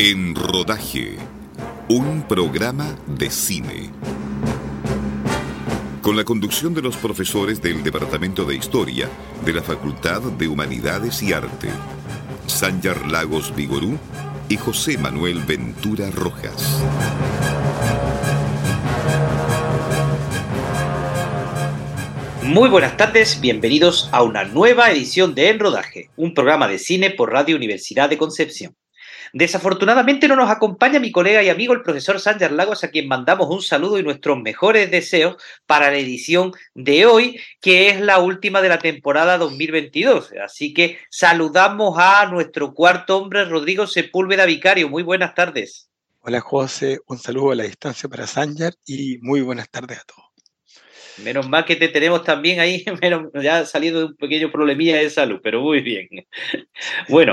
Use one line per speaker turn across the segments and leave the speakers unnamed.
En Rodaje, un programa de cine. Con la conducción de los profesores del Departamento de Historia de la Facultad de Humanidades y Arte, Sanyar Lagos Vigorú y José Manuel Ventura Rojas.
Muy buenas tardes, bienvenidos a una nueva edición de En Rodaje, un programa de cine por Radio Universidad de Concepción. Desafortunadamente no nos acompaña mi colega y amigo el profesor Sánchez Lagos, a quien mandamos un saludo y nuestros mejores deseos para la edición de hoy, que es la última de la temporada 2022. Así que saludamos a nuestro cuarto hombre, Rodrigo Sepúlveda Vicario. Muy buenas tardes.
Hola José, un saludo a la distancia para Sánchez y muy buenas tardes a todos.
Menos mal que te tenemos también ahí, ya ha salido de un pequeño problemilla de salud, pero muy bien. Bueno,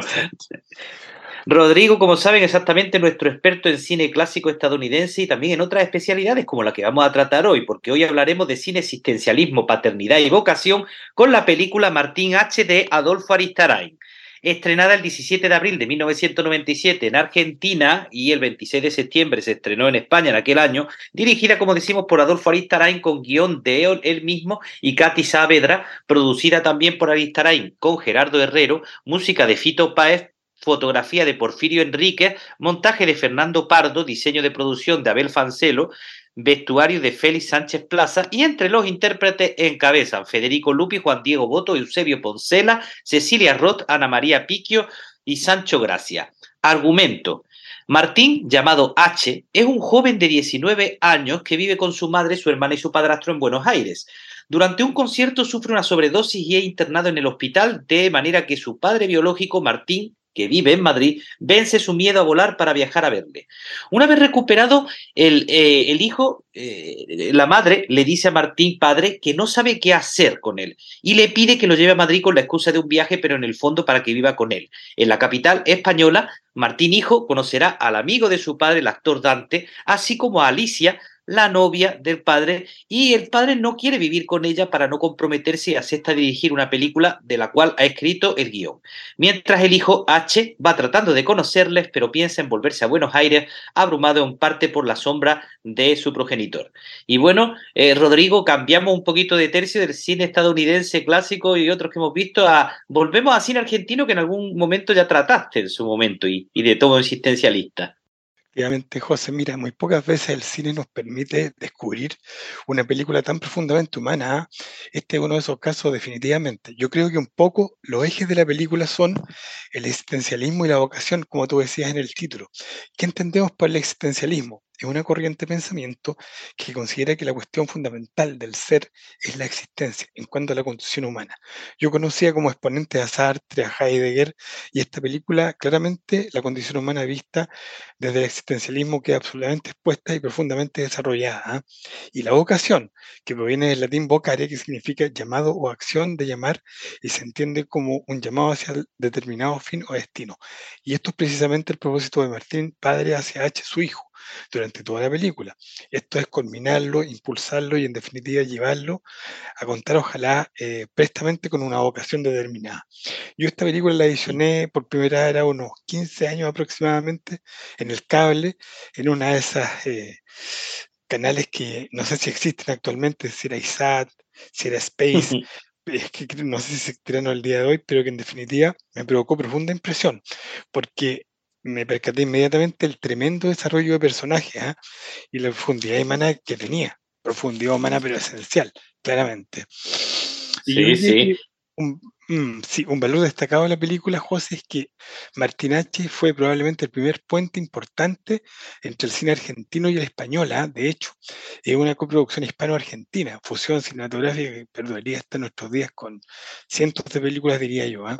Rodrigo, como saben, exactamente nuestro experto en cine clásico estadounidense y también en otras especialidades como la que vamos a tratar hoy, porque hoy hablaremos de cine existencialismo, paternidad y vocación con la película Martín H. de Adolfo Aristarain. Estrenada el 17 de abril de 1997 en Argentina y el 26 de septiembre se estrenó en España en aquel año, dirigida, como decimos, por Adolfo Aristarain con guion de él mismo y Katy Saavedra, producida también por Aristarain con Gerardo Herrero, música de Fito Páez, fotografía de Porfirio Enríquez, montaje de Fernando Pardo, diseño de producción de Abel Fancelo, vestuario de Félix Sánchez Plaza y entre los intérpretes encabezan Federico Lupi, Juan Diego Boto, Eusebio Poncela, Cecilia Roth, Ana María Piquio y Sancho Gracia. Argumento. Martín, llamado H, es un joven de 19 años que vive con su madre, su hermana y su padrastro en Buenos Aires. Durante un concierto sufre una sobredosis y es internado en el hospital, de manera que su padre biológico, Martín, que vive en Madrid, vence su miedo a volar para viajar a verle. Una vez recuperado, el, eh, el hijo, eh, la madre, le dice a Martín, padre, que no sabe qué hacer con él y le pide que lo lleve a Madrid con la excusa de un viaje, pero en el fondo para que viva con él. En la capital española, Martín Hijo conocerá al amigo de su padre, el actor Dante, así como a Alicia, la novia del padre y el padre no quiere vivir con ella para no comprometerse y acepta dirigir una película de la cual ha escrito el guion. Mientras el hijo H va tratando de conocerles, pero piensa en volverse a Buenos Aires, abrumado en parte por la sombra de su progenitor. Y bueno, eh, Rodrigo, cambiamos un poquito de tercio del cine estadounidense clásico y otros que hemos visto a volvemos a cine argentino que en algún momento ya trataste en su momento y, y de todo existencialista.
Efectivamente, José, mira, muy pocas veces el cine nos permite descubrir una película tan profundamente humana. ¿ah? Este es uno de esos casos definitivamente. Yo creo que un poco los ejes de la película son el existencialismo y la vocación, como tú decías en el título. ¿Qué entendemos por el existencialismo? Es una corriente de pensamiento que considera que la cuestión fundamental del ser es la existencia en cuanto a la condición humana. Yo conocía como exponente a Sartre, a Heidegger, y esta película claramente la condición humana vista desde el existencialismo queda absolutamente expuesta y profundamente desarrollada. ¿ah? Y la vocación, que proviene del latín vocare, que significa llamado o acción de llamar, y se entiende como un llamado hacia determinado fin o destino. Y esto es precisamente el propósito de Martín, padre hacia H, su hijo durante toda la película. Esto es culminarlo, impulsarlo y en definitiva llevarlo a contar ojalá eh, prestamente con una vocación determinada. Yo esta película la edicioné por primera vez a unos 15 años aproximadamente en el cable, en una de esas eh, canales que no sé si existen actualmente, si era ISAT, si era Space, es que no sé si se estrenó el día de hoy, pero que en definitiva me provocó profunda impresión, porque me percaté inmediatamente el tremendo desarrollo de personaje ¿ah? y la profundidad humana que tenía. Profundidad humana, pero esencial, claramente. sí, sí. Un, mm, sí, un valor destacado de la película, José, es que Martín H. fue probablemente el primer puente importante entre el cine argentino y el español. ¿ah? De hecho, es una coproducción hispano-argentina, fusión cinematográfica que perduraría hasta nuestros días con cientos de películas, diría yo. ¿ah?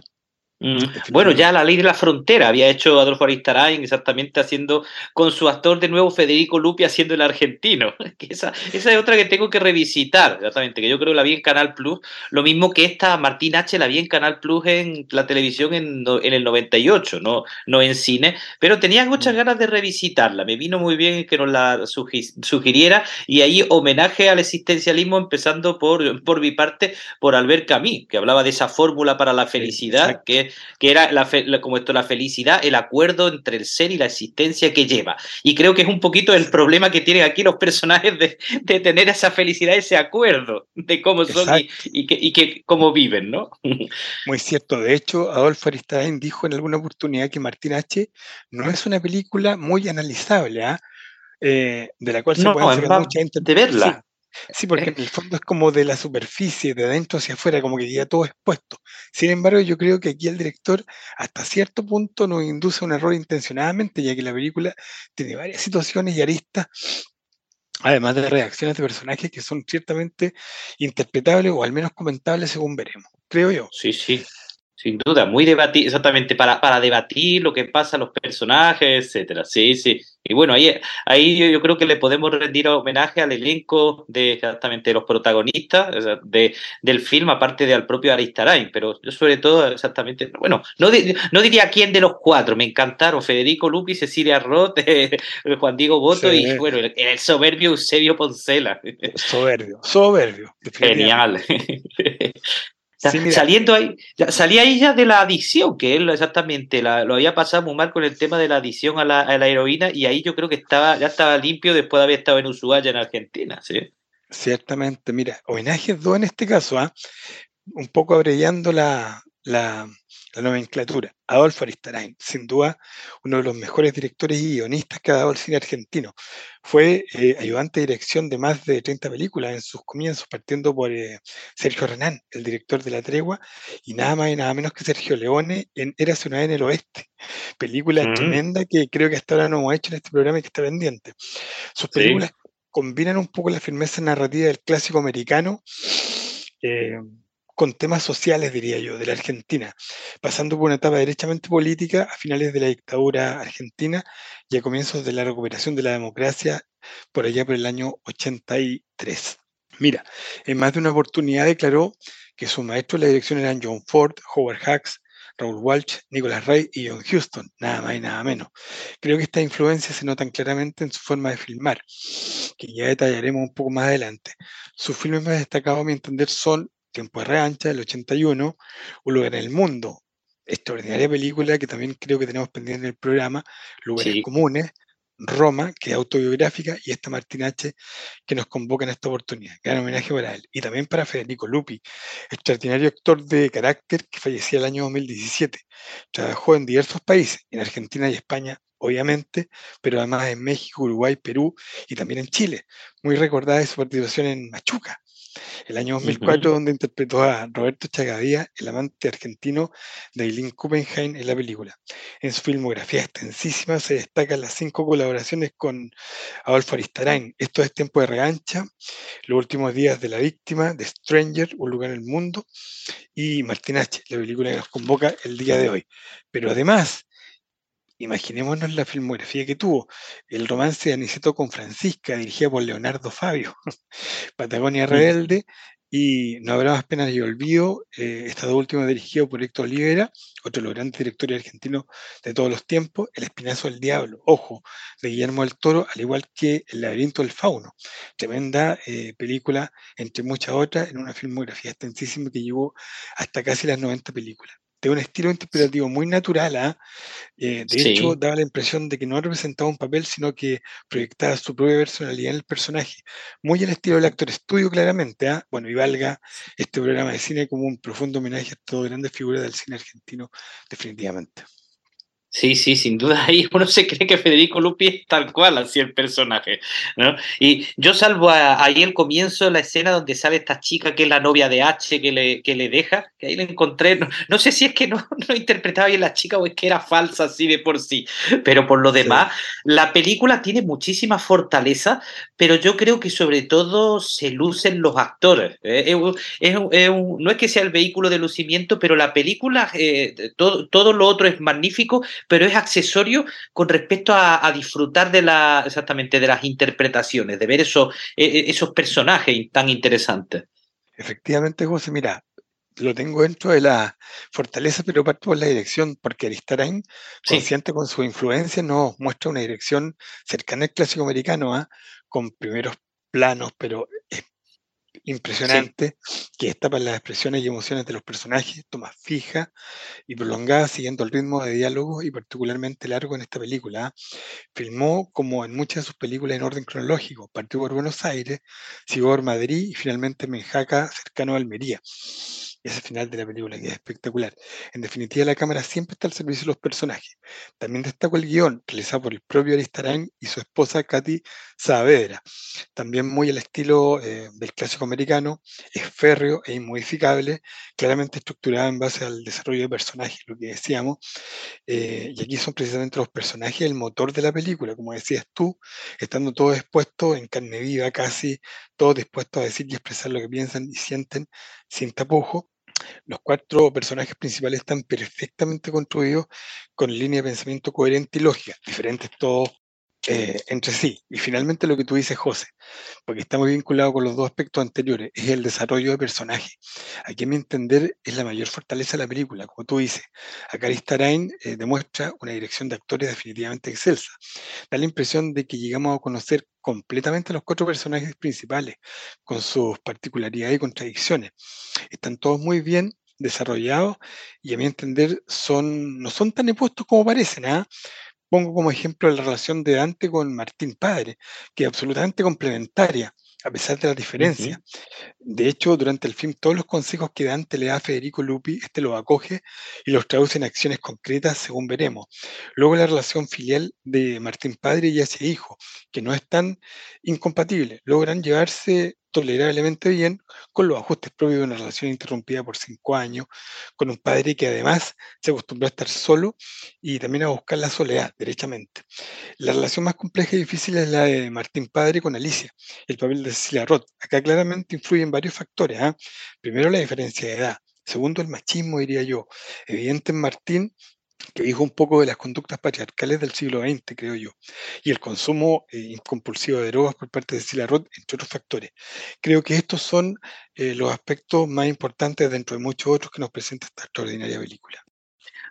Bueno, ya la ley de la frontera había hecho Adolfo Aristarain exactamente haciendo con su actor de nuevo Federico Lupi haciendo el argentino. esa, esa es otra que tengo que revisitar, exactamente, que yo creo que la vi en Canal Plus, lo mismo que esta Martín H. la vi en Canal Plus en la televisión en, en el 98, no, no en cine, pero tenía muchas mm. ganas de revisitarla, me vino muy bien que nos la sugiriera y ahí homenaje al existencialismo empezando por, por mi parte por Albert Camus, que hablaba de esa fórmula para la felicidad, que que era la, como esto, la felicidad, el acuerdo entre el ser y la existencia que lleva. Y creo que es un poquito el problema que tienen aquí los personajes de, tener esa felicidad, ese acuerdo de cómo son y, que, y cómo viven, ¿no?
Muy cierto. De hecho, Adolfo Aristain dijo en alguna oportunidad que Martín H. no es una película muy analizable, ¿ah? eh, de la cual se puede hacer mucha
de verla.
Sí, porque en el fondo es como de la superficie, de adentro hacia afuera, como que ya todo expuesto. Sin embargo, yo creo que aquí el director hasta cierto punto nos induce un error intencionadamente, ya que la película tiene varias situaciones y aristas, además de reacciones de personajes que son ciertamente interpretables o al menos comentables según veremos, creo yo.
Sí, sí. Sin duda, muy debatir, exactamente, para, para debatir lo que pasa a los personajes, etcétera. Sí, sí. Y bueno, ahí, ahí yo, creo que le podemos rendir homenaje al elenco de exactamente los protagonistas de, del film, aparte de al propio Aristarain, pero yo sobre todo exactamente, bueno, no, no diría quién de los cuatro, me encantaron Federico Lupi, Cecilia Roth, Juan Diego Boto y bueno, el, el, soberbio Eusebio Poncela.
Soberbio, soberbio.
Genial. Saliendo ahí, salía ahí ya de la adicción, que él exactamente lo había pasado muy mal con el tema de la adicción a la, heroína, y ahí yo creo que estaba, ya estaba limpio después de haber estado en Ushuaia, en Argentina, ¿sí?
Ciertamente, mira, homenajes dos en este caso, ¿ah? un poco abreviando la, la, la nomenclatura. Adolfo Aristarain, sin duda uno de los mejores directores y guionistas que ha dado el cine argentino. Fue eh, ayudante de dirección de más de 30 películas en sus comienzos, partiendo por eh, Sergio Renán, el director de La Tregua, y nada más y nada menos que Sergio Leone en Era una en el Oeste. Película tremenda que creo que hasta ahora no hemos hecho en este programa y que está pendiente. Sus películas combinan un poco la firmeza narrativa del clásico americano. Eh, con temas sociales, diría yo, de la Argentina, pasando por una etapa derechamente política a finales de la dictadura argentina y a comienzos de la recuperación de la democracia por allá por el año 83. Mira, en más de una oportunidad declaró que sus maestros de la dirección eran John Ford, Howard Hawks, Raúl Walsh, Nicholas Ray y John Huston, nada más y nada menos. Creo que estas influencias se notan claramente en su forma de filmar, que ya detallaremos un poco más adelante. Sus filmes más destacados, a mi entender, son Tiempo de Reancha, del 81, Un lugar en el mundo, extraordinaria película que también creo que tenemos pendiente en el programa, Lugares Comunes, Roma, que es autobiográfica, y esta Martín H. que nos convoca en esta oportunidad. Gran homenaje para él. Y también para Federico Lupi, extraordinario actor de carácter que fallecía el año 2017. Trabajó en diversos países, en Argentina y España, obviamente, pero además en México, Uruguay, Perú y también en Chile. Muy recordada su participación en Machuca, el año 2004, donde interpretó a Roberto Chagadía, el amante argentino de Eileen Kuppenheim en la película. En su filmografía extensísima se destacan las cinco colaboraciones con Adolfo Aristarain. Esto es Tiempo de Regancha, Los últimos días de la víctima, The Stranger, Un lugar en el mundo, y Martín H., la película que nos convoca el día de hoy. Pero además, Imaginémonos la filmografía que tuvo. El romance de Aniceto con Francisca, dirigida por Leonardo Fabio. Patagonia Rebelde. Y No habrá más penas y olvido. Eh, estado último dirigido por Héctor Olivera, otro de los grandes directores argentinos de todos los tiempos. El Espinazo del Diablo, ojo, de Guillermo del Toro, al igual que El laberinto del fauno. Tremenda eh, película, entre muchas otras, en una filmografía extensísima que llevó hasta casi las 90 películas de un estilo interpretativo muy natural. ¿ah? Eh, de hecho, daba la impresión de que no representaba un papel, sino que proyectaba su propia personalidad en el personaje. Muy al estilo del actor estudio, claramente. ¿ah? Bueno, y valga este programa de cine como un profundo homenaje a todas grandes figuras del cine argentino, definitivamente.
Sí, sí, sin duda ahí uno se cree que Federico Lupi es tal cual así el personaje, ¿no? Y yo salvo ahí el comienzo de la escena donde sale esta chica que es la novia de H que le, que le deja, que ahí le encontré, no, sé si es que no, no, interpretaba bien la chica o es que era falsa así de por sí, pero por lo demás, la película tiene muchísima fortaleza, pero yo creo que sobre todo se lucen los actores. ¿eh? no es que sea el vehículo de lucimiento, pero la película, eh, todo, todo lo otro es magnífico, pero es accesorio con respecto a, disfrutar de la, exactamente de las interpretaciones, de ver esos, e, e, esos personajes tan interesantes.
Efectivamente, José, mira, lo tengo dentro de la fortaleza, pero parto por la dirección, porque Aristarain, consciente con su influencia, nos muestra una dirección cercana al clásico americano, ¿ah? con primeros planos, pero impresionante, que destapa las expresiones y emociones de los personajes, toma fija y prolongada, siguiendo el ritmo de diálogo y particularmente largo en esta película. Filmó, como en muchas de sus películas, en orden cronológico. Partió por Buenos Aires, siguió por Madrid y finalmente Menjaca, cercano a Almería ese final de la película que es espectacular. En definitiva, la cámara siempre está al servicio de los personajes. También destaco el guion, realizado por el propio Aristarain y su esposa Katy Saavedra. También muy al estilo eh, del clásico americano, es férreo e inmodificable, claramente estructurado en base al desarrollo de personajes, lo que decíamos. Eh, y aquí son precisamente los personajes el motor de la película, como decías tú, estando todos expuestos en carne viva casi, todos dispuestos a decir y expresar lo que piensan y sienten sin tapujo los cuatro personajes principales están perfectamente construidos con línea de pensamiento coherente y lógica, diferentes todos eh, entre sí. Y finalmente lo que tú dices, José, porque está muy vinculado con los dos aspectos anteriores, es el desarrollo de personaje. Aquí, a mi entender, es la mayor fortaleza de la película. Como tú dices, acá Aristarain eh, demuestra una dirección de actores definitivamente excelsa. Da la impresión de que llegamos a conocer completamente los cuatro personajes principales, con sus particularidades y contradicciones. Están todos muy bien desarrollados y a mi entender son, no son tan impuestos como parecen. ¿ah? Pongo como ejemplo la relación de Dante con Martín Padre, que es absolutamente complementaria, a pesar de la diferencia. De hecho, durante el film, todos los consejos que Dante le da a Federico Lupi, este los acoge y los traduce en acciones concretas, según veremos. Luego, la relación filial de Martín Padre y hacia hijo, que no es tan incompatible, logran llevarse tolerablemente bien con los ajustes propios de una relación interrumpida por cinco años, con un padre que además se acostumbró a estar solo y también a buscar la soledad, derechamente. La relación más compleja y difícil es la de Martín Padre con Alicia, el papel de Cecilia Roth. Acá claramente influyen varios factores. ¿ah? Primero, la diferencia de edad. Segundo, el machismo, diría yo. Evidente en Martín que dijo un poco de las conductas patriarcales del siglo XX, creo yo, y el consumo eh, compulsivo de drogas por parte de Cecilia Roth, entre otros factores. Creo que estos son eh, los aspectos más importantes dentro de muchos otros que nos presenta esta extraordinaria película.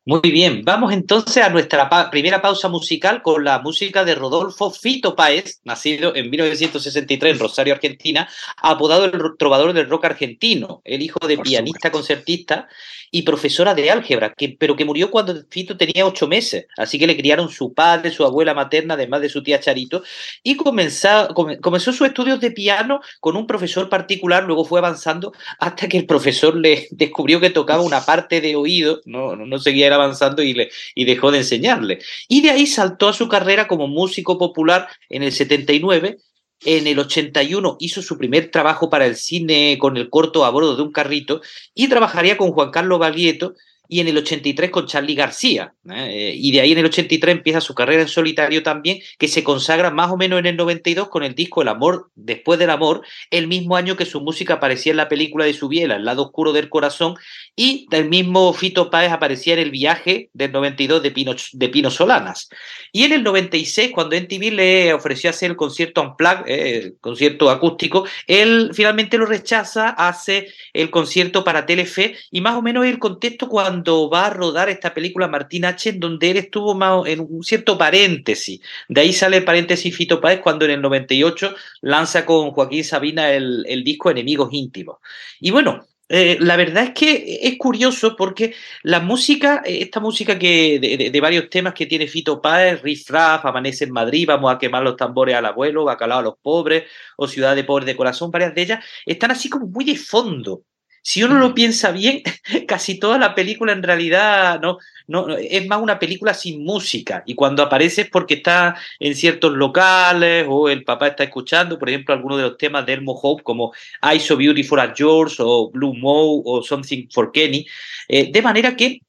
Muy bien, vamos entonces a nuestra primera pausa musical con la música de Rodolfo Fito Páez, nacido en 1963 en Rosario, Argentina, apodado el trovador del rock argentino, el hijo de pianista concertista y profesora de álgebra, que, pero que murió cuando Fito tenía ocho meses, así que le criaron su padre, su abuela materna, además de su tía Charito, y comenzó, comenzó sus estudios de piano con un profesor particular, luego fue avanzando hasta que el profesor le descubrió que tocaba una parte de oído, no, no seguía avanzando y, le, y dejó de enseñarle. Y de ahí saltó a su carrera como músico popular en el 79 en el 81 hizo su primer trabajo para el cine con el corto a bordo de un carrito y trabajaría con Juan Carlos Baglietto y en el 83 con Charlie García. ¿eh? y de ahí en el 83 empieza su carrera en solitario también, que se consagra más o menos en el 92 con el disco El amor después del amor, el mismo año que su música aparecía en la película de su biela, El lado oscuro del corazón, y del mismo Fito Páez aparecía en El viaje del 92 de Pino, de Pino Solanas. Y en el 96, cuando MTV le ofreció hacer el concierto Unplugged, eh, el concierto acústico, él finalmente lo rechaza, hace el concierto para Telefe, y más o menos el contexto cuando va a rodar esta película Martín H., en donde él estuvo más en un cierto paréntesis. De ahí sale el paréntesis Fito Páez cuando en el 98 lanza con Joaquín Sabina el, disco Enemigos Íntimos. Y bueno, eh, la verdad es que es curioso porque la música, esta música que de, varios temas que tiene Fito Páez, Riff Raff, Amanece en Madrid, Vamos a quemar los tambores al abuelo, Bacalao a los pobres, o Ciudad de Pobres de Corazón, varias de ellas, están así como muy de fondo. Si uno lo piensa bien, casi toda la película en realidad no, no, es más una película sin música. Y cuando aparece es porque está en ciertos locales o el papá está escuchando, por ejemplo, algunos de los temas de Elmo Hope, como I So Beautiful as George o Blue Mo o Something for Kenny. Eh, de manera que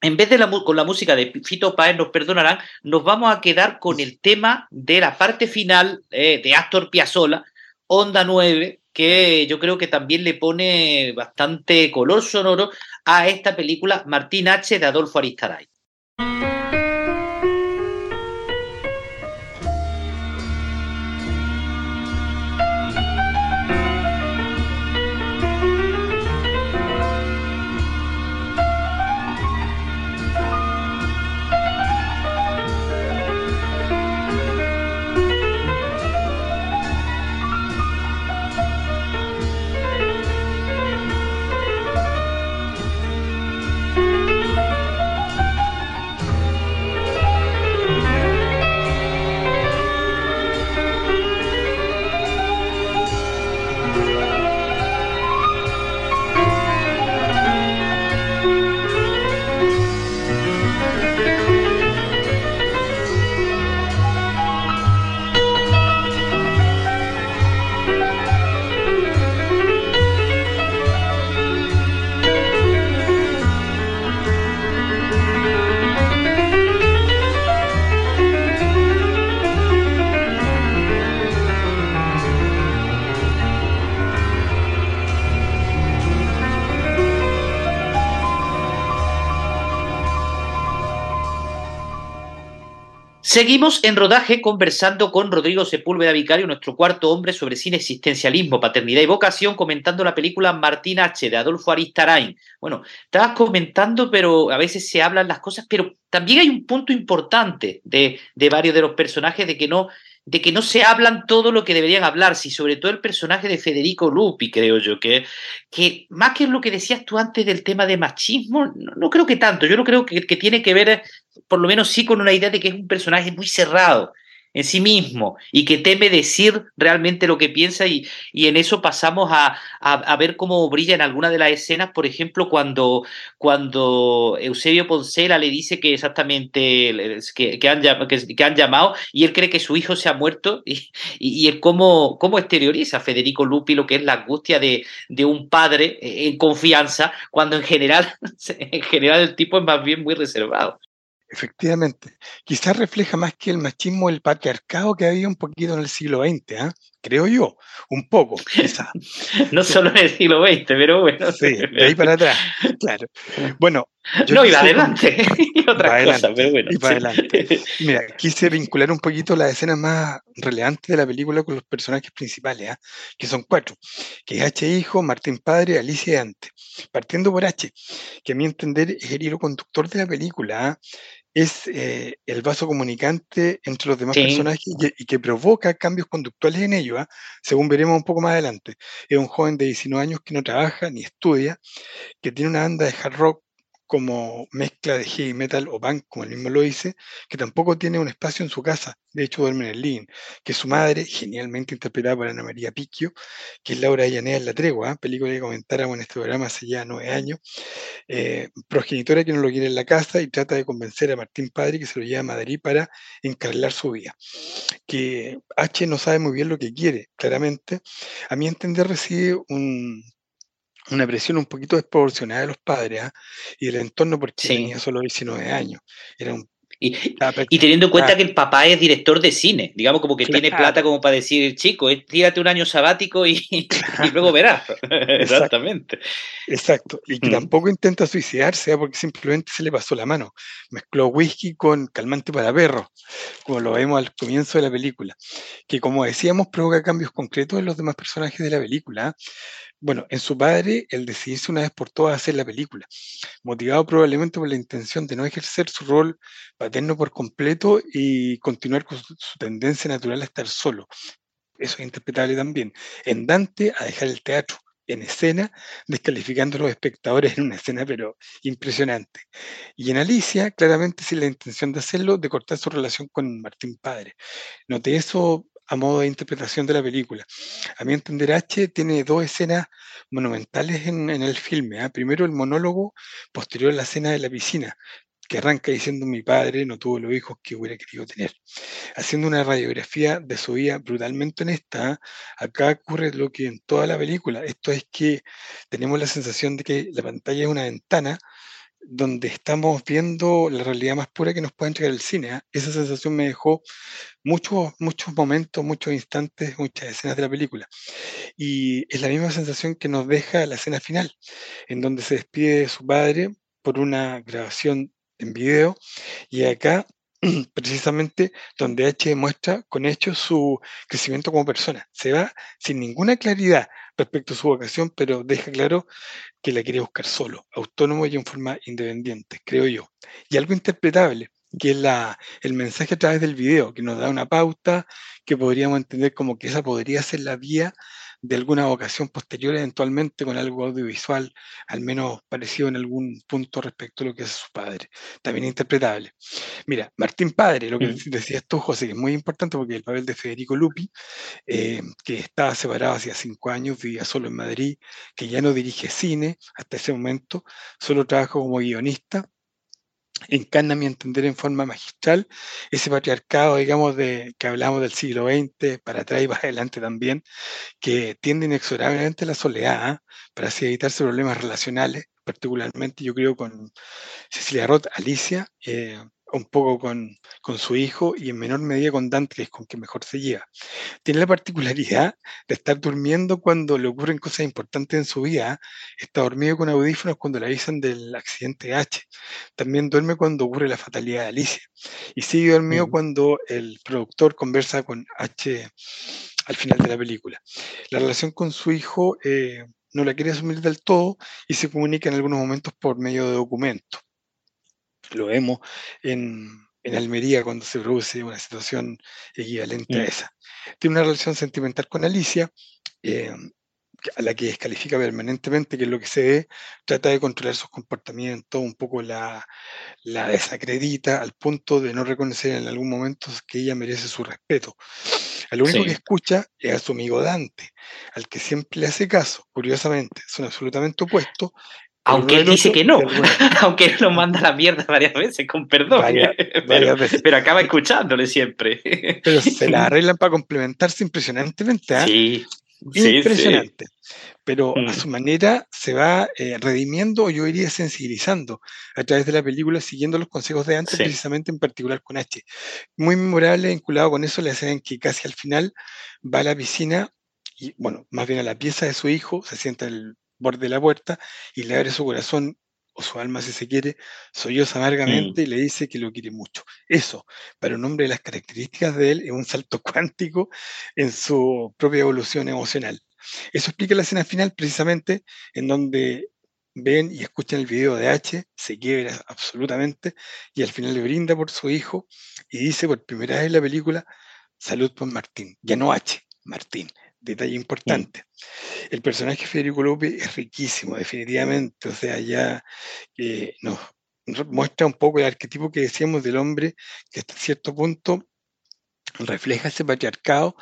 en vez de la, con la música de Fito Páez, nos perdonarán, nos vamos a quedar con el tema de la parte final eh, de Astor Piazzolla, Onda 9, que yo creo que también le pone bastante color sonoro a esta película Martín H. de Adolfo Aristaray. Seguimos en rodaje conversando con Rodrigo Sepúlveda Vicario, nuestro cuarto hombre sobre cine, existencialismo, paternidad y vocación, comentando la película Martín H. de Adolfo Aristarain. Bueno, estabas comentando, pero a veces se hablan las cosas, pero también hay un punto importante de, de varios de los personajes de que no de que no se hablan todo lo que deberían hablarse, y sobre todo el personaje de Federico Lupi, creo yo, que, que más que lo que decías tú antes del tema de machismo, no, creo que tanto, yo no creo que, que, tiene que ver, por lo menos sí, con una idea de que es un personaje muy cerrado, en sí mismo y que teme decir realmente lo que piensa y, y en eso pasamos a, a, ver cómo brilla en alguna de las escenas, por ejemplo, cuando, cuando Eusebio Poncela le dice que exactamente que, que, han, llamado y él cree que su hijo se ha muerto y, y, él cómo, cómo exterioriza Federico Lupi lo que es la angustia de, de un padre en confianza cuando en general, en general el tipo es más bien muy reservado.
Efectivamente. Quizás refleja más que el machismo el patriarcado que había un poquito en el siglo XX, ¿ah? Creo yo, un poco,
no solo en el siglo XX, pero bueno.
Sí, de ahí para atrás, claro. Bueno.
no, iba adelante, y otra cosa, pero bueno.
Y para adelante. Mira, quise vincular un poquito las escenas más relevantes de la película con los personajes principales, ¿ah? que son cuatro, que es H hijo, Martín padre, Alicia y Dante. Partiendo por H, que a mi entender es el hilo conductor de la película, ¿ah? Es eh, el vaso comunicante entre los demás personajes y que, provoca cambios conductuales en ellos, ¿ah? según veremos un poco más adelante. Es un joven de 19 años que no trabaja ni estudia, que tiene una banda de hard rock como mezcla de heavy metal o punk, como él mismo lo dice, que tampoco tiene un espacio en su casa, de hecho duerme en el living, que su madre, genialmente interpretada por Ana María Picchio, que es Laura Llanea en La Tregua, ¿ah? película que comentáramos en este programa hace ya nueve años, eh, progenitora que no lo quiere en la casa y trata de convencer a Martín Padre que se lo lleve a Madrid para encarrilar su vida. Que H no sabe muy bien lo que quiere, claramente. A mi entender recibe un una presión un poquito desproporcionada de los padres ¿ah? y del entorno porque tenía solo 19 años. Era un
y, y, teniendo en cuenta que el papá es director de cine, digamos como que tiene plata como para decir, chico, tírate un año sabático y, y luego verás. Exactamente.
Exacto. Y que mm. tampoco intenta suicidarse ¿ah? porque simplemente se le pasó la mano. Mezcló whisky con calmante para perros, como lo vemos al comienzo de la película. Que como decíamos, provoca cambios concretos en los demás personajes de la película. ¿ah? Bueno, en su padre, el decidirse una vez por todas hacer la película, motivado probablemente por la intención de no ejercer su rol paterno por completo y continuar con su, tendencia natural a estar solo. Eso es interpretable también. En Dante, a dejar el teatro en escena, descalificando a los espectadores en una escena, pero impresionante. Y en Alicia, claramente sin la intención de hacerlo, de cortar su relación con Martín Padre. Noté eso a modo de interpretación de la película. A mi entender, H tiene dos escenas monumentales en, el filme. ¿ah? Primero el monólogo posterior a la escena de la piscina, que arranca diciendo mi padre no tuvo los hijos que hubiera querido tener. Haciendo una radiografía de su vida brutalmente honesta, ¿ah? acá ocurre lo que en toda la película. Esto es que tenemos la sensación de que la pantalla es una ventana donde estamos viendo la realidad más pura que nos puede entregar el cine. ¿ah? Esa sensación me dejó muchos, muchos momentos, muchos instantes, muchas escenas de la película. Y es la misma sensación que nos deja la escena final, en donde se despide de su padre por una grabación en video. Y acá precisamente donde H demuestra con hechos su crecimiento como persona. Se va sin ninguna claridad respecto a su vocación, pero deja claro que la quiere buscar solo, autónomo y en forma independiente, creo yo. Y algo interpretable, que es la, el mensaje a través del video, que nos da una pauta que podríamos entender como que esa podría ser la vía de alguna vocación posterior, eventualmente con algo audiovisual, al menos parecido en algún punto respecto a lo que es su padre. También interpretable. Mira, Martín Padre, lo que mm. decías tú, José, que es muy importante porque el papel de Federico Lupi, eh, que estaba separado hacía cinco años, vivía solo en Madrid, que ya no dirige cine hasta ese momento, solo trabaja como guionista encarna, a mi entender, en forma magistral ese patriarcado, digamos, de que hablamos del siglo XX, para atrás y para adelante también, que tiende inexorablemente a la soledad, ¿ah? para así evitarse problemas relacionales, particularmente yo creo con Cecilia Roth, Alicia, eh, un poco con, con, su hijo y en menor medida con Dante, que es con quien mejor se lleva. Tiene la particularidad de estar durmiendo cuando le ocurren cosas importantes en su vida. Está dormido con audífonos cuando le avisan del accidente H. También duerme cuando ocurre la fatalidad de Alicia. Y sigue dormido cuando el productor conversa con H al final de la película. La relación con su hijo eh, no la quiere asumir del todo y se comunica en algunos momentos por medio de documentos lo vemos en, Almería cuando se produce una situación equivalente a mm. esa. Tiene una relación sentimental con Alicia, eh, a la que descalifica permanentemente, que es lo que se ve, trata de controlar sus comportamientos, un poco la, la desacredita al punto de no reconocer en algún momento que ella merece su respeto. Al único que escucha es a su amigo Dante, al que siempre le hace caso, curiosamente, son absolutamente opuestos,
aunque él dice que no, aunque él lo manda a la mierda varias veces, con perdón. pero, acaba escuchándole siempre.
Pero se la arreglan para complementarse impresionantemente. ¿ah? Sí, Impresionante. Pero a mm. su manera se va eh, redimiendo, o yo iría sensibilizando a través de la película, siguiendo los consejos de antes, precisamente en particular con H. Muy memorable, vinculado con eso, le hacen que casi al final va a la piscina y, bueno, más bien a la pieza de su hijo, se sienta en el borde de la puerta y le abre su corazón o su alma si se quiere, solloza amargamente mm. y le dice que lo quiere mucho. Eso, para un hombre de las características de él, es un salto cuántico en su propia evolución emocional. Eso explica la escena final precisamente en donde ven y escuchan el video de H, se quiebra absolutamente y al final le brinda por su hijo y dice por primera vez en la película, salud por Martín, ya no H, Martín detalle importante. El personaje Federico López es riquísimo, definitivamente, o sea, ya eh, nos muestra un poco el arquetipo que decíamos del hombre que hasta cierto punto refleja ese patriarcado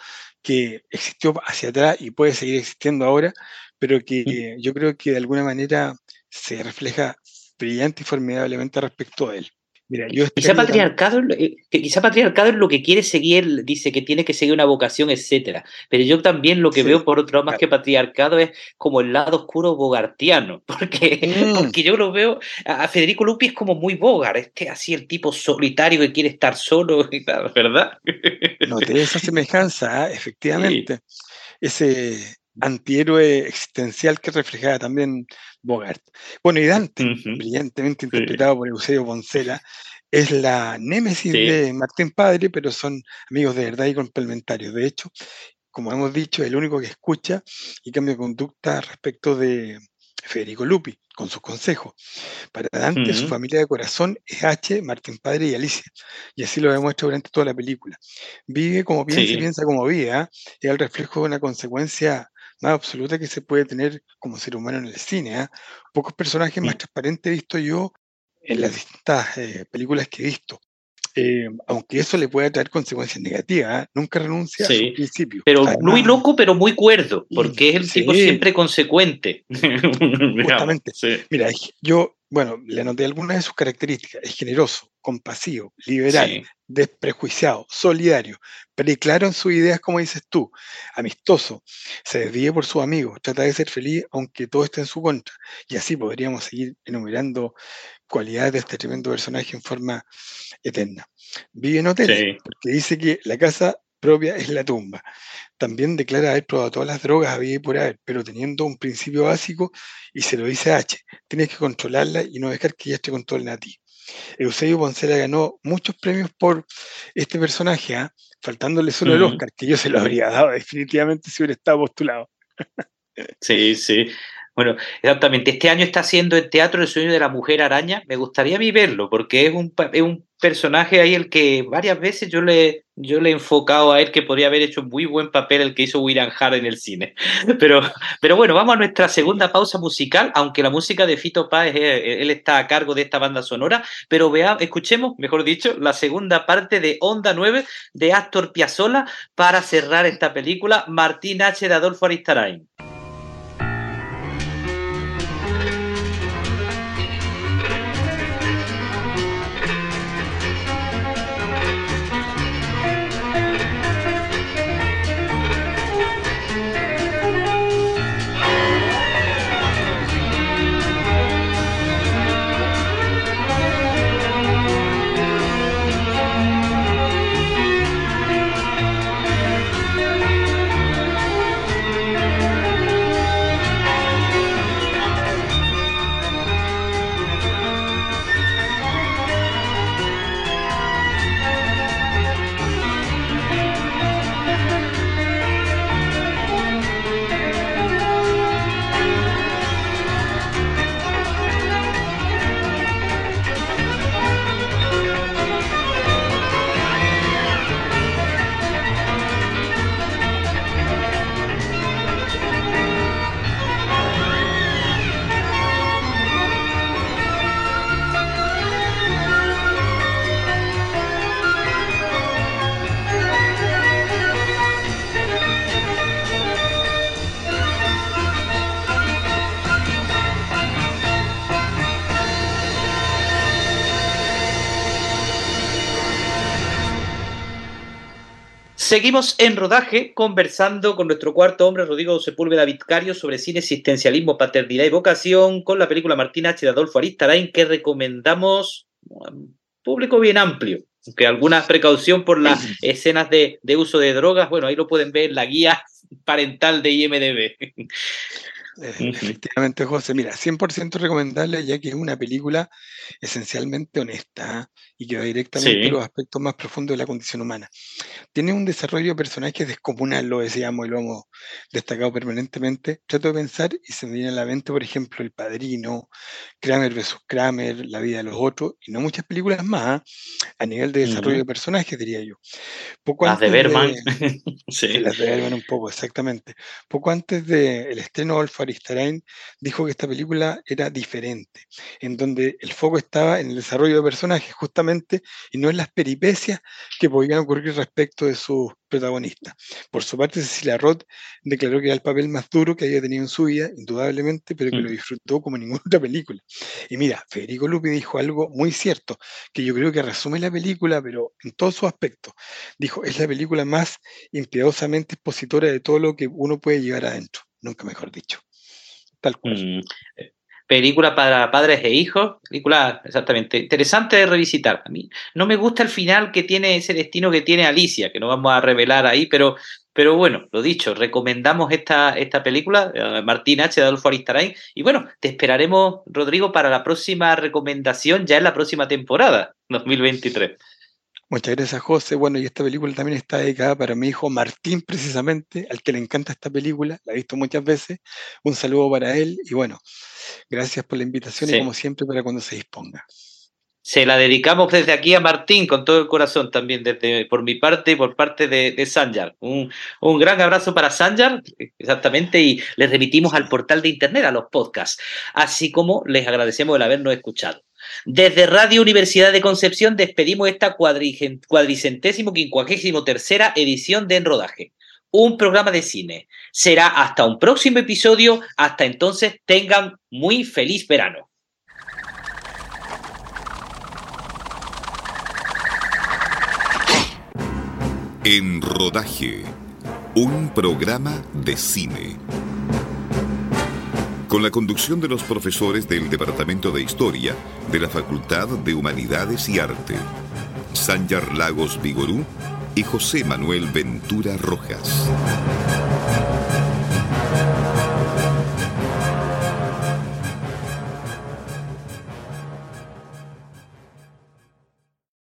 que existió hacia atrás y puede seguir existiendo ahora, pero que yo creo que de alguna manera se refleja brillante y formidablemente respecto a él.
Mira, quizá, patriarcado, eh, quizá patriarcado es lo que quiere seguir, dice que tiene que seguir una vocación, etcétera. Pero yo también lo que veo por otro lado más que patriarcado es como el lado oscuro bogartiano, porque, mm. porque yo lo veo, a Federico Lupi es como muy bogar, este así el tipo solitario que quiere estar solo, ¿verdad?
No, tiene esa semejanza, ¿ah? efectivamente. Ese antihéroe existencial que reflejaba también Bogart. Bueno, y Dante, brillantemente interpretado por Eusebio Poncela, es la némesis de Martín Padre, pero son amigos de verdad y complementarios. De hecho, como hemos dicho, es el único que escucha y cambia conducta respecto de Federico Lupi, con sus consejos. Para Dante, su familia de corazón es H, Martín Padre y Alicia. Y así lo demuestra durante toda la película. Vive como piensa y piensa como vive. ¿ah? Es el reflejo de una consecuencia más absoluta que se puede tener como ser humano en el cine. ¿ah? Pocos personajes más transparentes he visto yo en las distintas eh, películas que he visto. Eh, aunque eso le pueda traer consecuencias negativas, ¿ah? nunca renuncia a su principio.
Pero muy loco, pero muy cuerdo, porque es el tipo siempre consecuente.
Justamente. Mira, yo, bueno, le anoté algunas de sus características. Es generoso, compasivo, liberal, desprejuiciado, solidario, preclaro en sus ideas, como dices tú, amistoso, se desvíe por sus amigos, trata de ser feliz aunque todo esté en su contra. Y así podríamos seguir enumerando cualidades de este tremendo personaje en forma eterna. Vive en hoteles, porque dice que la casa propia es la tumba. También declara haber probado todas las drogas a y por haber, pero teniendo un principio básico, y se lo dice H, tienes que controlarla y no dejar que ella te controlen a ti. Eusebio Poncela ganó muchos premios por este personaje, ¿ah? faltándole solo el Oscar, que yo se lo habría dado definitivamente si hubiera estado postulado.
Sí, sí. Bueno, exactamente. Este año está haciendo el Teatro El Sueño de la Mujer Araña. Me gustaría a mí verlo, porque es un, es un personaje ahí el que varias veces yo le, yo le he enfocado a él que podría haber hecho muy buen papel el que hizo William Hart en el cine. Pero, pero bueno, vamos a nuestra segunda pausa musical, aunque la música de Fito Páez, eh, él está a cargo de esta banda sonora, pero vea, escuchemos, mejor dicho, la segunda parte de Onda 9 de Astor Piazzolla para cerrar esta película, Martín H. de Adolfo Aristarain. Seguimos en rodaje conversando con nuestro cuarto hombre, Rodrigo Sepúlveda Vizcario, sobre cine, existencialismo, paternidad y vocación, con la película Martín H. de Adolfo Aristarain, que recomendamos a un público bien amplio. Aunque alguna precaución por las escenas de, de uso de drogas, bueno, ahí lo pueden ver en la guía parental de IMDB.
Efectivamente, José. Mira, 100% recomendable ya que es una película esencialmente honesta y que va directamente a los aspectos más profundos de la condición humana. Tiene un desarrollo de personajes descomunal, lo decíamos y lo hemos destacado permanentemente. Trato de pensar y se me viene a la mente, por ejemplo, El Padrino, Kramer vs. Kramer, La vida de los otros, y no muchas películas más ¿ah? a nivel de desarrollo de personajes, diría yo.
Poco las de Berman.
sí. Las de Berman un poco, exactamente. Poco antes del estreno de Aristarain dijo que esta película era diferente, en donde el foco estaba en el desarrollo de personajes justamente y no en las peripecias que podían ocurrir respecto de sus protagonistas. Por su parte, Cecilia Roth declaró que era el papel más duro que había tenido en su vida, indudablemente, pero que lo mm. disfrutó como ninguna otra película. Y mira, Federico Lupi dijo algo muy cierto, que yo creo que resume la película, pero en todos sus aspectos. Dijo, es la película más impiedosamente expositora de todo lo que uno puede llevar adentro, nunca mejor dicho. Tal cual. Mm,
eh, película para padres e hijos, película exactamente interesante de revisitar. A mí no me gusta el final que tiene ese destino que tiene Alicia, que no vamos a revelar ahí, pero, pero bueno, lo dicho, recomendamos esta, esta película, eh, Martín H. de Adolfo Aristarain, y bueno, te esperaremos, Rodrigo, para la próxima recomendación ya en la próxima temporada, 2023.
Muchas gracias, José. Bueno, y esta película también está dedicada para mi hijo Martín, precisamente, al que le encanta esta película, la he visto muchas veces. Un saludo para él y bueno, gracias por la invitación y como siempre para cuando se disponga.
Se la dedicamos desde aquí a Martín con todo el corazón también, desde por mi parte y por parte de, de Sanjar. Un, un, gran abrazo para Sanjar, exactamente, y les remitimos al portal de internet, a los podcasts, así como les agradecemos el habernos escuchado. Desde Radio Universidad de Concepción despedimos esta cuadricentésimo quincuagésimo tercera edición de Enrodaje, un programa de cine. Será hasta un próximo episodio. Hasta entonces, tengan muy feliz verano.
En Rodaje, un programa de cine con la conducción de los profesores del Departamento de Historia de la Facultad de Humanidades y Arte, Sanjar Lagos Vigorú y José Manuel Ventura Rojas.